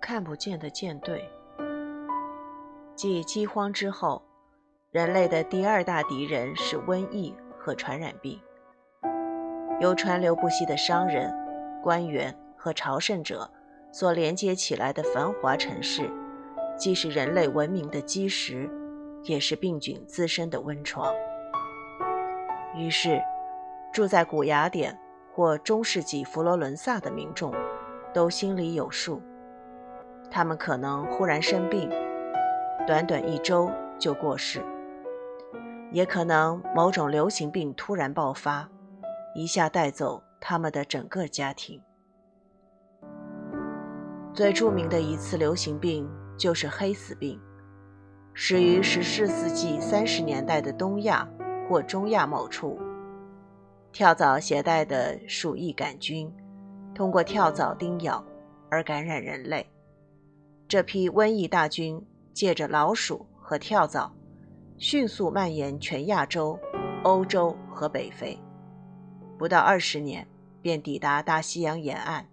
看不见的舰队。继饥荒之后，人类的第二大敌人是瘟疫和传染病。由川流不息的商人、官员和朝圣者所连接起来的繁华城市，既是人类文明的基石，也是病菌滋生的温床。于是，住在古雅典或中世纪佛罗伦萨的民众都心里有数。他们可能忽然生病，短短一周就过世；也可能某种流行病突然爆发，一下带走他们的整个家庭。最著名的一次流行病就是黑死病，始于十四世纪三十年代的东亚或中亚某处。跳蚤携带的鼠疫杆菌，通过跳蚤叮咬而感染人类。这批瘟疫大军借着老鼠和跳蚤，迅速蔓延全亚洲、欧洲和北非，不到二十年便抵达大西洋沿岸。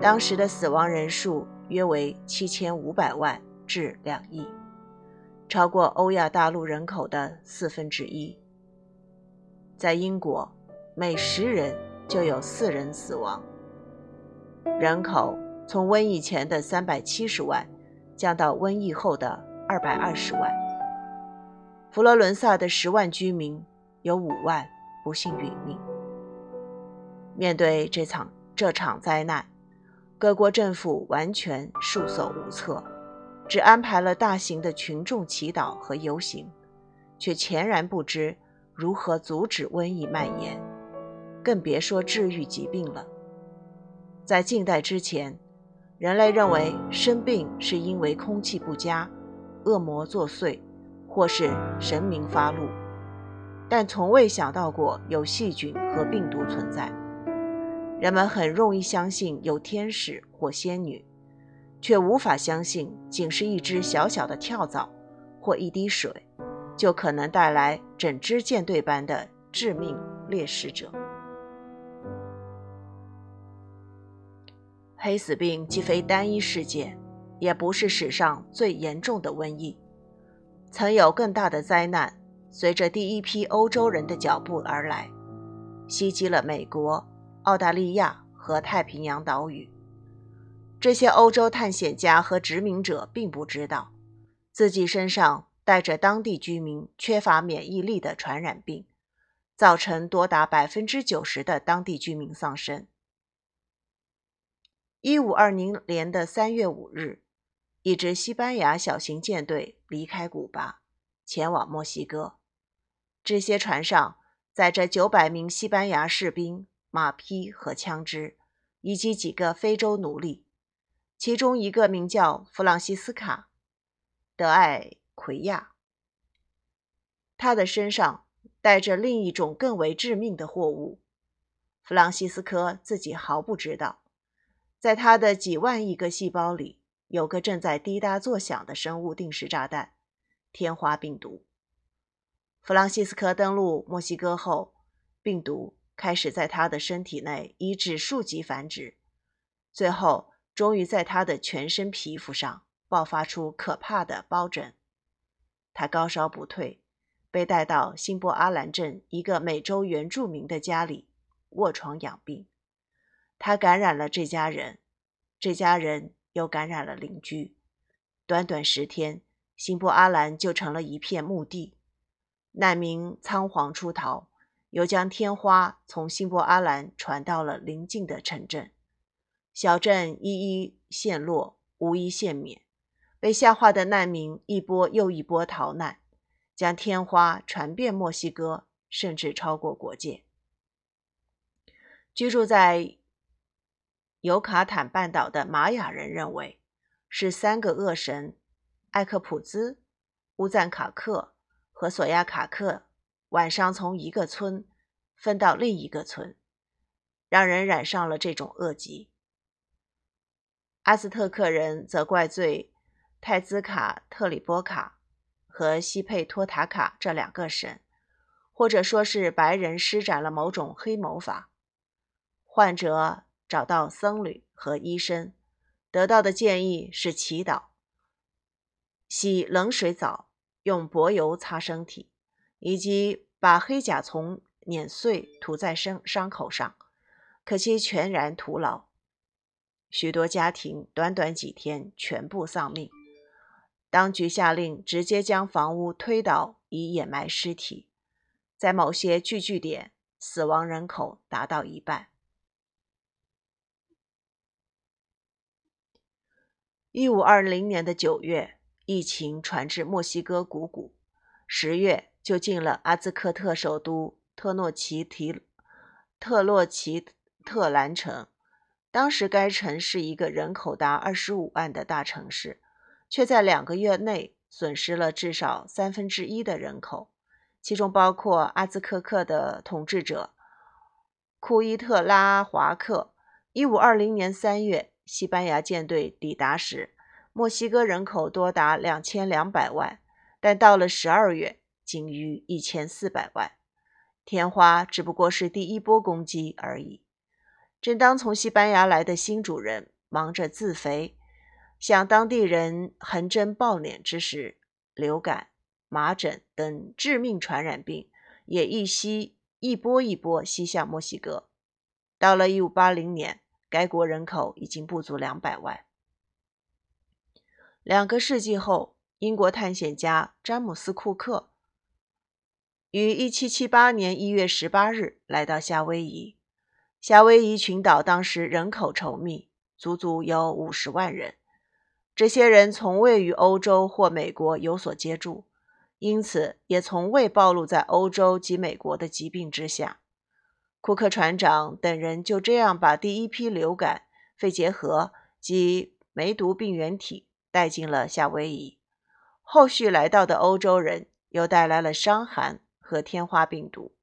当时的死亡人数约为七千五百万至两亿，超过欧亚大陆人口的四分之一。在英国，每十人就有四人死亡，人口。从瘟疫前的三百七十万降到瘟疫后的二百二十万。佛罗伦萨的十万居民有五万不幸殒命。面对这场这场灾难，各国政府完全束手无策，只安排了大型的群众祈祷和游行，却全然不知如何阻止瘟疫蔓延，更别说治愈疾病了。在近代之前。人类认为生病是因为空气不佳、恶魔作祟，或是神明发怒，但从未想到过有细菌和病毒存在。人们很容易相信有天使或仙女，却无法相信仅是一只小小的跳蚤或一滴水，就可能带来整支舰队般的致命猎食者。黑死病既非单一事件，也不是史上最严重的瘟疫。曾有更大的灾难随着第一批欧洲人的脚步而来，袭击了美国、澳大利亚和太平洋岛屿。这些欧洲探险家和殖民者并不知道，自己身上带着当地居民缺乏免疫力的传染病，造成多达百分之九十的当地居民丧生。一五二零年的三月五日，一支西班牙小型舰队离开古巴，前往墨西哥。这些船上载着九百名西班牙士兵、马匹和枪支，以及几个非洲奴隶。其中一个名叫弗朗西斯卡·德艾奎亚，他的身上带着另一种更为致命的货物。弗朗西斯科自己毫不知道。在他的几万亿个细胞里，有个正在滴答作响的生物定时炸弹——天花病毒。弗朗西斯科登陆墨西哥后，病毒开始在他的身体内以指数级繁殖，最后终于在他的全身皮肤上爆发出可怕的疱疹。他高烧不退，被带到新波阿兰镇一个美洲原住民的家里卧床养病。他感染了这家人，这家人又感染了邻居。短短十天，新波阿兰就成了一片墓地。难民仓皇出逃，又将天花从新波阿兰传到了邻近的城镇。小镇一一陷落，无一幸免。被吓坏的难民一波又一波逃难，将天花传遍墨西哥，甚至超过国界。居住在。尤卡坦半岛的玛雅人认为，是三个恶神艾克普兹、乌赞卡克和索亚卡克晚上从一个村分到另一个村，让人染上了这种恶疾。阿斯特克人则怪罪泰兹卡特里波卡和西佩托塔卡这两个神，或者说是白人施展了某种黑魔法。患者。找到僧侣和医生，得到的建议是祈祷、洗冷水澡、用柏油擦身体，以及把黑甲虫碾碎涂在伤伤口上，可惜全然徒劳。许多家庭短短几天全部丧命。当局下令直接将房屋推倒以掩埋尸体，在某些聚居点，死亡人口达到一半。一五二零年的九月，疫情传至墨西哥谷谷，十月就进了阿兹克特首都特诺奇提特洛奇特兰城。当时该城是一个人口达二十五万的大城市。却在两个月内损失了至少三分之一的人口，其中包括阿兹克克的统治者库伊特拉华克。一五二零年三月，西班牙舰队抵达时，墨西哥人口多达两千两百万，但到了十二月，仅余一千四百万。天花只不过是第一波攻击而已。正当从西班牙来的新主人忙着自肥。向当地人横征暴敛之时，流感、麻疹等致命传染病也一吸一波一波袭向墨西哥。到了1580年，该国人口已经不足两百万。两个世纪后，英国探险家詹姆斯·库克于1778年1月18日来到夏威夷。夏威夷群岛当时人口稠密，足足有五十万人。这些人从未与欧洲或美国有所接触，因此也从未暴露在欧洲及美国的疾病之下。库克船长等人就这样把第一批流感、肺结核及梅毒病原体带进了夏威夷。后续来到的欧洲人又带来了伤寒和天花病毒。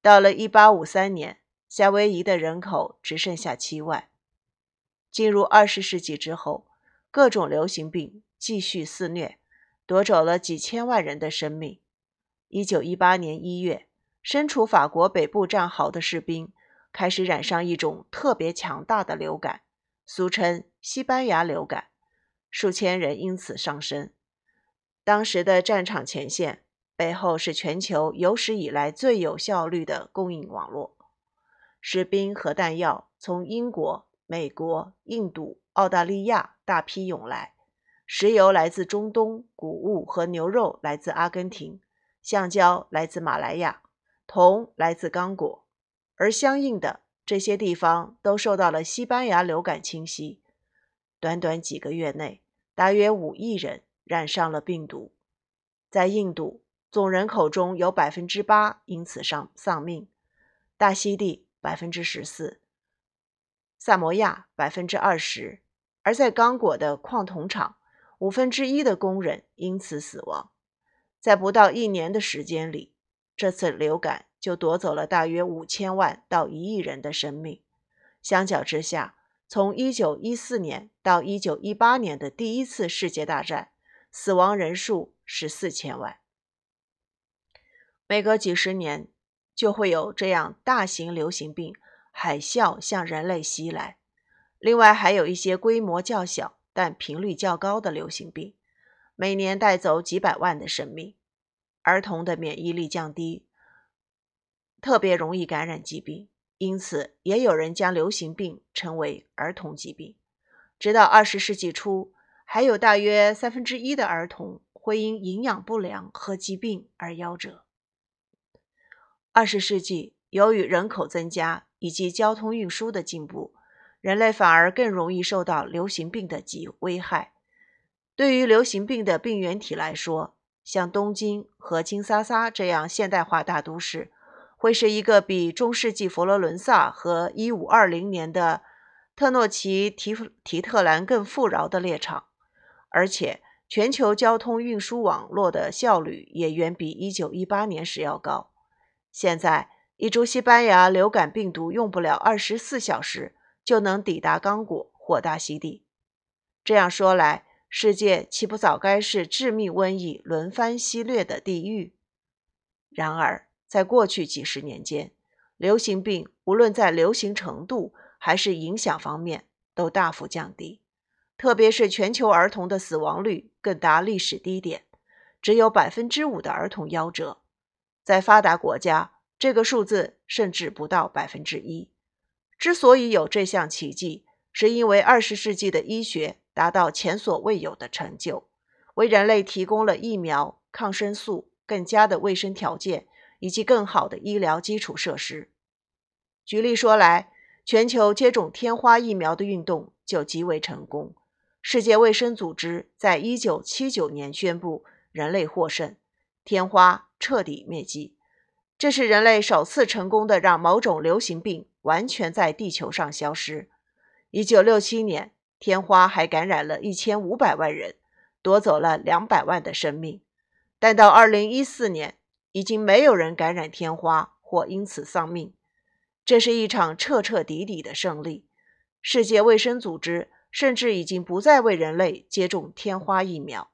到了1853年，夏威夷的人口只剩下七万。进入20世纪之后，各种流行病继续肆虐，夺走了几千万人的生命。一九一八年一月，身处法国北部战壕的士兵开始染上一种特别强大的流感，俗称“西班牙流感”，数千人因此丧生。当时的战场前线背后是全球有史以来最有效率的供应网络，士兵和弹药从英国、美国、印度。澳大利亚大批涌来，石油来自中东，谷物和牛肉来自阿根廷，橡胶来自马来亚，铜来自刚果，而相应的这些地方都受到了西班牙流感侵袭。短短几个月内，大约五亿人染上了病毒。在印度，总人口中有百分之八因此丧丧命；大溪地百分之十四，萨摩亚百分之二十。而在刚果的矿铜厂，五分之一的工人因此死亡。在不到一年的时间里，这次流感就夺走了大约五千万到一亿人的生命。相较之下，从一九一四年到一九一八年的第一次世界大战，死亡人数是四千万。每隔几十年，就会有这样大型流行病海啸向人类袭来。另外还有一些规模较小但频率较高的流行病，每年带走几百万的生命。儿童的免疫力降低，特别容易感染疾病，因此也有人将流行病称为儿童疾病。直到二十世纪初，还有大约三分之一的儿童会因营养不良和疾病而夭折。二十世纪，由于人口增加以及交通运输的进步。人类反而更容易受到流行病的疾危害。对于流行病的病原体来说，像东京和金沙沙这样现代化大都市，会是一个比中世纪佛罗伦萨和1520年的特诺奇提提特兰更富饶的猎场。而且，全球交通运输网络的效率也远比1918年时要高。现在，一株西班牙流感病毒用不了24小时。就能抵达刚果或大溪地。这样说来，世界岂不早该是致命瘟疫轮番袭掠的地狱？然而，在过去几十年间，流行病无论在流行程度还是影响方面都大幅降低。特别是全球儿童的死亡率更达历史低点，只有百分之五的儿童夭折。在发达国家，这个数字甚至不到百分之一。之所以有这项奇迹，是因为二十世纪的医学达到前所未有的成就，为人类提供了疫苗、抗生素、更佳的卫生条件以及更好的医疗基础设施。举例说来，全球接种天花疫苗的运动就极为成功。世界卫生组织在一九七九年宣布，人类获胜，天花彻底灭迹。这是人类首次成功的让某种流行病完全在地球上消失。一九六七年，天花还感染了一千五百万人，夺走了两百万的生命。但到二零一四年，已经没有人感染天花或因此丧命。这是一场彻彻底底的胜利。世界卫生组织甚至已经不再为人类接种天花疫苗。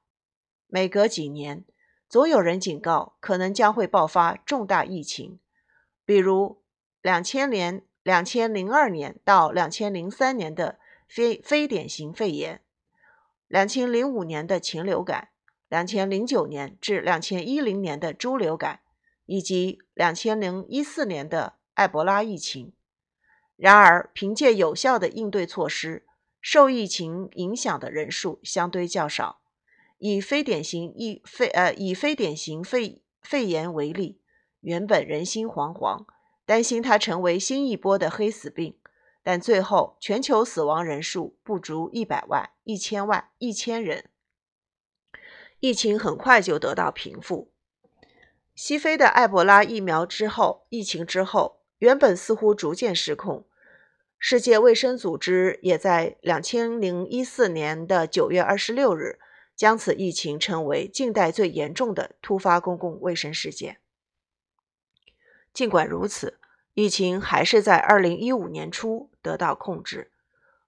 每隔几年，总有人警告可能将会爆发重大疫情，比如两千年、两千零二年到两千零三年的非非典型肺炎，两千零五年的禽流感，两千零九年至两千一零年的猪流感，以及两千零一四年的。埃博拉疫情。然而，凭借有效的应对措施，受疫情影响的人数相对较少。以非典型疫肺呃以非典型肺肺炎为例，原本人心惶惶，担心它成为新一波的黑死病，但最后全球死亡人数不足一百万、一千万、一千人，疫情很快就得到平复。西非的埃博拉疫苗之后，疫情之后。原本似乎逐渐失控，世界卫生组织也在两千零一四年的九月二十六日将此疫情称为近代最严重的突发公共卫生事件。尽管如此，疫情还是在二零一五年初得到控制。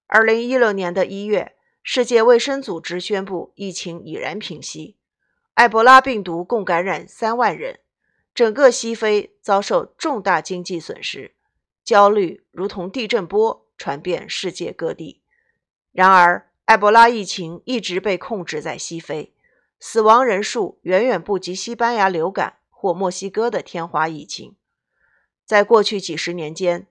二零一六年的一月，世界卫生组织宣布疫情已然平息，埃博拉病毒共感染三万人。整个西非遭受重大经济损失，焦虑如同地震波传遍世界各地。然而，埃博拉疫情一直被控制在西非，死亡人数远远不及西班牙流感或墨西哥的天花疫情。在过去几十年间，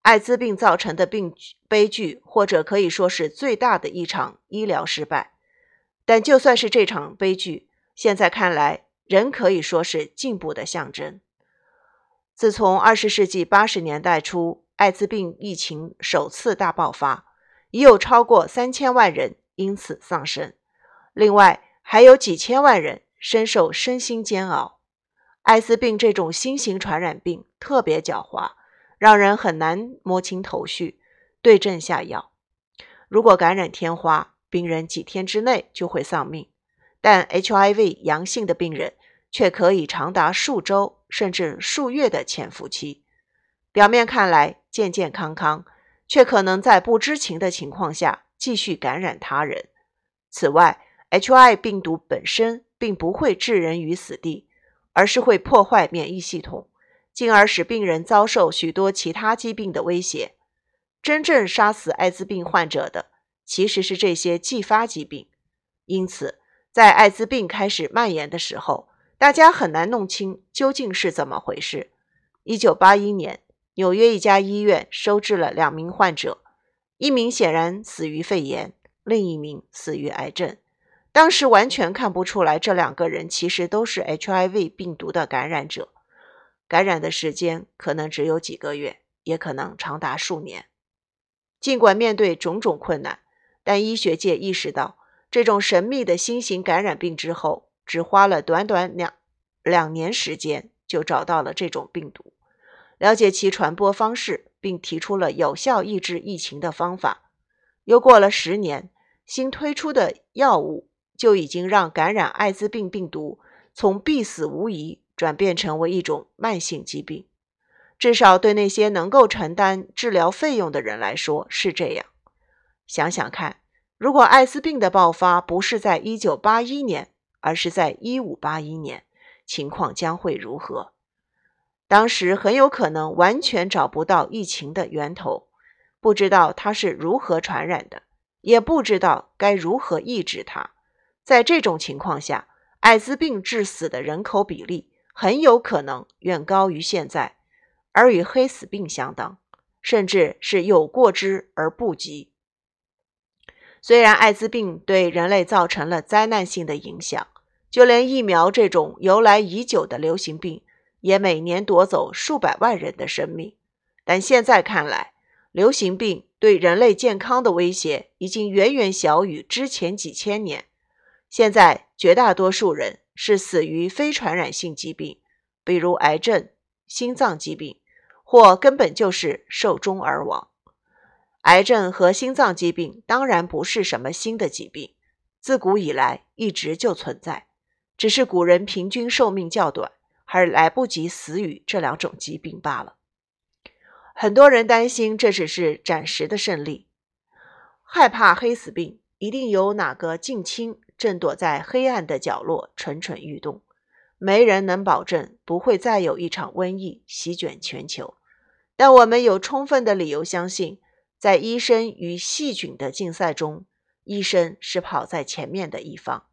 艾滋病造成的病悲剧，或者可以说是最大的一场医疗失败。但就算是这场悲剧，现在看来。仍可以说是进步的象征。自从二十世纪八十年代初艾滋病疫情首次大爆发，已有超过三千万人因此丧生，另外还有几千万人深受身心煎熬。艾滋病这种新型传染病特别狡猾，让人很难摸清头绪，对症下药。如果感染天花，病人几天之内就会丧命。但 HIV 阳性的病人却可以长达数周甚至数月的潜伏期，表面看来健健康康，却可能在不知情的情况下继续感染他人。此外，HIV 病毒本身并不会置人于死地，而是会破坏免疫系统，进而使病人遭受许多其他疾病的威胁。真正杀死艾滋病患者的其实是这些继发疾病，因此。在艾滋病开始蔓延的时候，大家很难弄清究竟是怎么回事。一九八一年，纽约一家医院收治了两名患者，一名显然死于肺炎，另一名死于癌症。当时完全看不出来，这两个人其实都是 HIV 病毒的感染者。感染的时间可能只有几个月，也可能长达数年。尽管面对种种困难，但医学界意识到。这种神秘的新型感染病之后，只花了短短两两年时间就找到了这种病毒，了解其传播方式，并提出了有效抑制疫情的方法。又过了十年，新推出的药物就已经让感染艾滋病病毒从必死无疑转变成为一种慢性疾病，至少对那些能够承担治疗费用的人来说是这样。想想看。如果艾滋病的爆发不是在一九八一年，而是在一五八一年，情况将会如何？当时很有可能完全找不到疫情的源头，不知道它是如何传染的，也不知道该如何抑制它。在这种情况下，艾滋病致死的人口比例很有可能远高于现在，而与黑死病相当，甚至是有过之而不及。虽然艾滋病对人类造成了灾难性的影响，就连疫苗这种由来已久的流行病，也每年夺走数百万人的生命。但现在看来，流行病对人类健康的威胁已经远远小于之前几千年。现在，绝大多数人是死于非传染性疾病，比如癌症、心脏疾病，或根本就是寿终而亡。癌症和心脏疾病当然不是什么新的疾病，自古以来一直就存在，只是古人平均寿命较短，还来不及死于这两种疾病罢了。很多人担心这只是暂时的胜利，害怕黑死病一定有哪个近亲正躲在黑暗的角落蠢蠢欲动，没人能保证不会再有一场瘟疫席卷全球。但我们有充分的理由相信。在医生与细菌的竞赛中，医生是跑在前面的一方。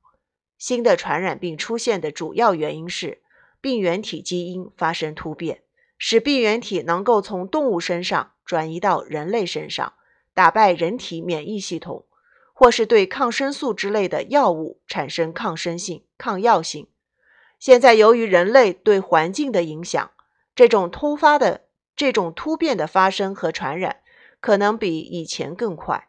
新的传染病出现的主要原因是病原体基因发生突变，使病原体能够从动物身上转移到人类身上，打败人体免疫系统，或是对抗生素之类的药物产生抗生性、抗药性。现在，由于人类对环境的影响，这种突发的这种突变的发生和传染。可能比以前更快。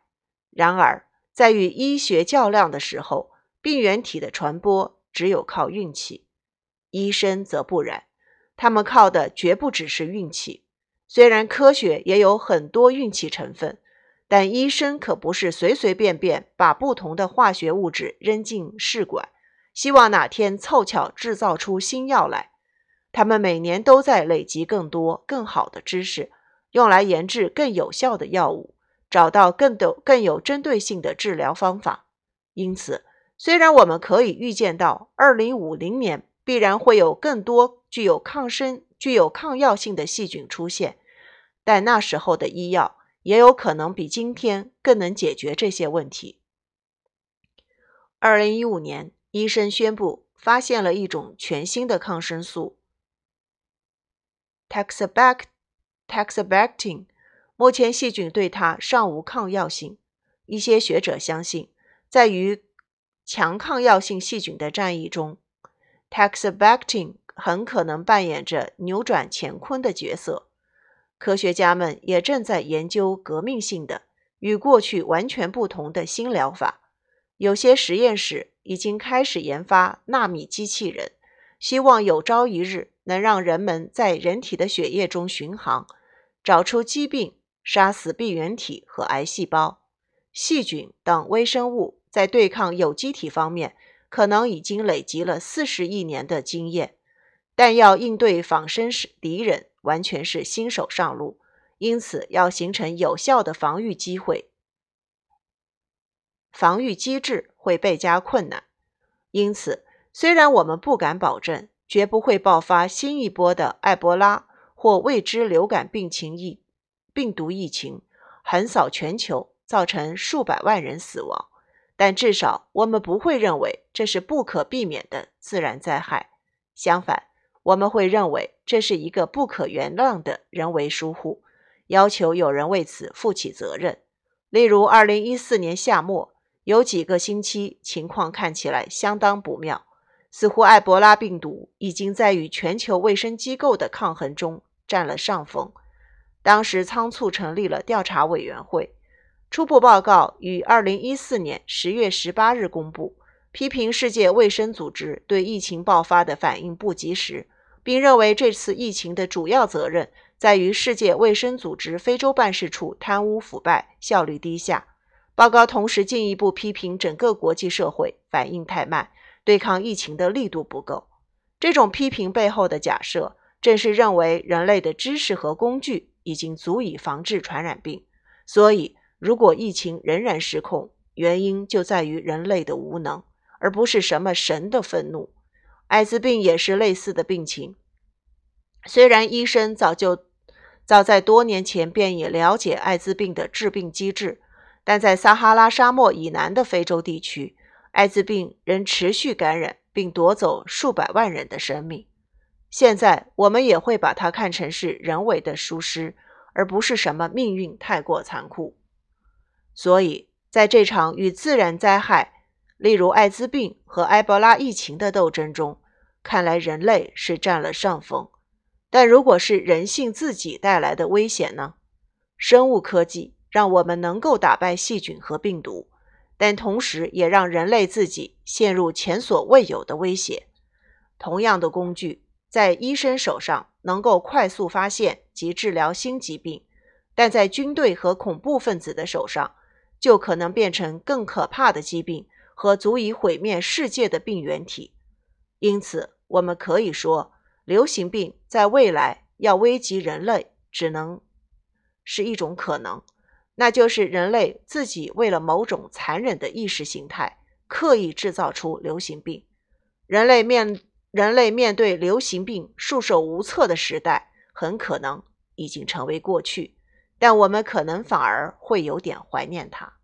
然而，在与医学较量的时候，病原体的传播只有靠运气，医生则不然，他们靠的绝不只是运气。虽然科学也有很多运气成分，但医生可不是随随便便把不同的化学物质扔进试管，希望哪天凑巧制造出新药来。他们每年都在累积更多、更好的知识。用来研制更有效的药物，找到更多更有针对性的治疗方法。因此，虽然我们可以预见到2050年必然会有更多具有抗生、具有抗药性的细菌出现，但那时候的医药也有可能比今天更能解决这些问题。2015年，医生宣布发现了一种全新的抗生素 ——Taxabac。Taxabactin，目前细菌对它尚无抗药性。一些学者相信，在与强抗药性细菌的战役中，Taxabactin 很可能扮演着扭转乾坤的角色。科学家们也正在研究革命性的、与过去完全不同的新疗法。有些实验室已经开始研发纳米机器人，希望有朝一日能让人们在人体的血液中巡航。找出疾病，杀死病原体和癌细胞、细菌等微生物，在对抗有机体方面，可能已经累积了四十亿年的经验，但要应对仿生敌人，完全是新手上路，因此要形成有效的防御机会、防御机制会倍加困难。因此，虽然我们不敢保证绝不会爆发新一波的埃博拉。或未知流感病情疫病毒疫情横扫全球，造成数百万人死亡，但至少我们不会认为这是不可避免的自然灾害。相反，我们会认为这是一个不可原谅的人为疏忽，要求有人为此负起责任。例如，二零一四年夏末有几个星期，情况看起来相当不妙，似乎埃博拉病毒已经在与全球卫生机构的抗衡中。占了上风。当时仓促成立了调查委员会，初步报告于二零一四年十月十八日公布，批评世界卫生组织对疫情爆发的反应不及时，并认为这次疫情的主要责任在于世界卫生组织非洲办事处贪污腐败、效率低下。报告同时进一步批评整个国际社会反应太慢，对抗疫情的力度不够。这种批评背后的假设。正是认为人类的知识和工具已经足以防治传染病，所以如果疫情仍然失控，原因就在于人类的无能，而不是什么神的愤怒。艾滋病也是类似的病情。虽然医生早就早在多年前便已了解艾滋病的致病机制，但在撒哈拉沙漠以南的非洲地区，艾滋病仍持续感染，并夺走数百万人的生命。现在，我们也会把它看成是人为的疏失，而不是什么命运太过残酷。所以，在这场与自然灾害，例如艾滋病和埃博拉疫情的斗争中，看来人类是占了上风。但如果是人性自己带来的危险呢？生物科技让我们能够打败细菌和病毒，但同时也让人类自己陷入前所未有的威胁。同样的工具在医生手上能够快速发现及治疗新疾病，但在军队和恐怖分子的手上，就可能变成更可怕的疾病和足以毁灭世界的病原体。因此，我们可以说。流行病在未来要危及人类，只能是一种可能，那就是人类自己为了某种残忍的意识形态，刻意制造出流行病。人类面人类面对流行病束手无策的时代，很可能已经成为过去，但我们可能反而会有点怀念它。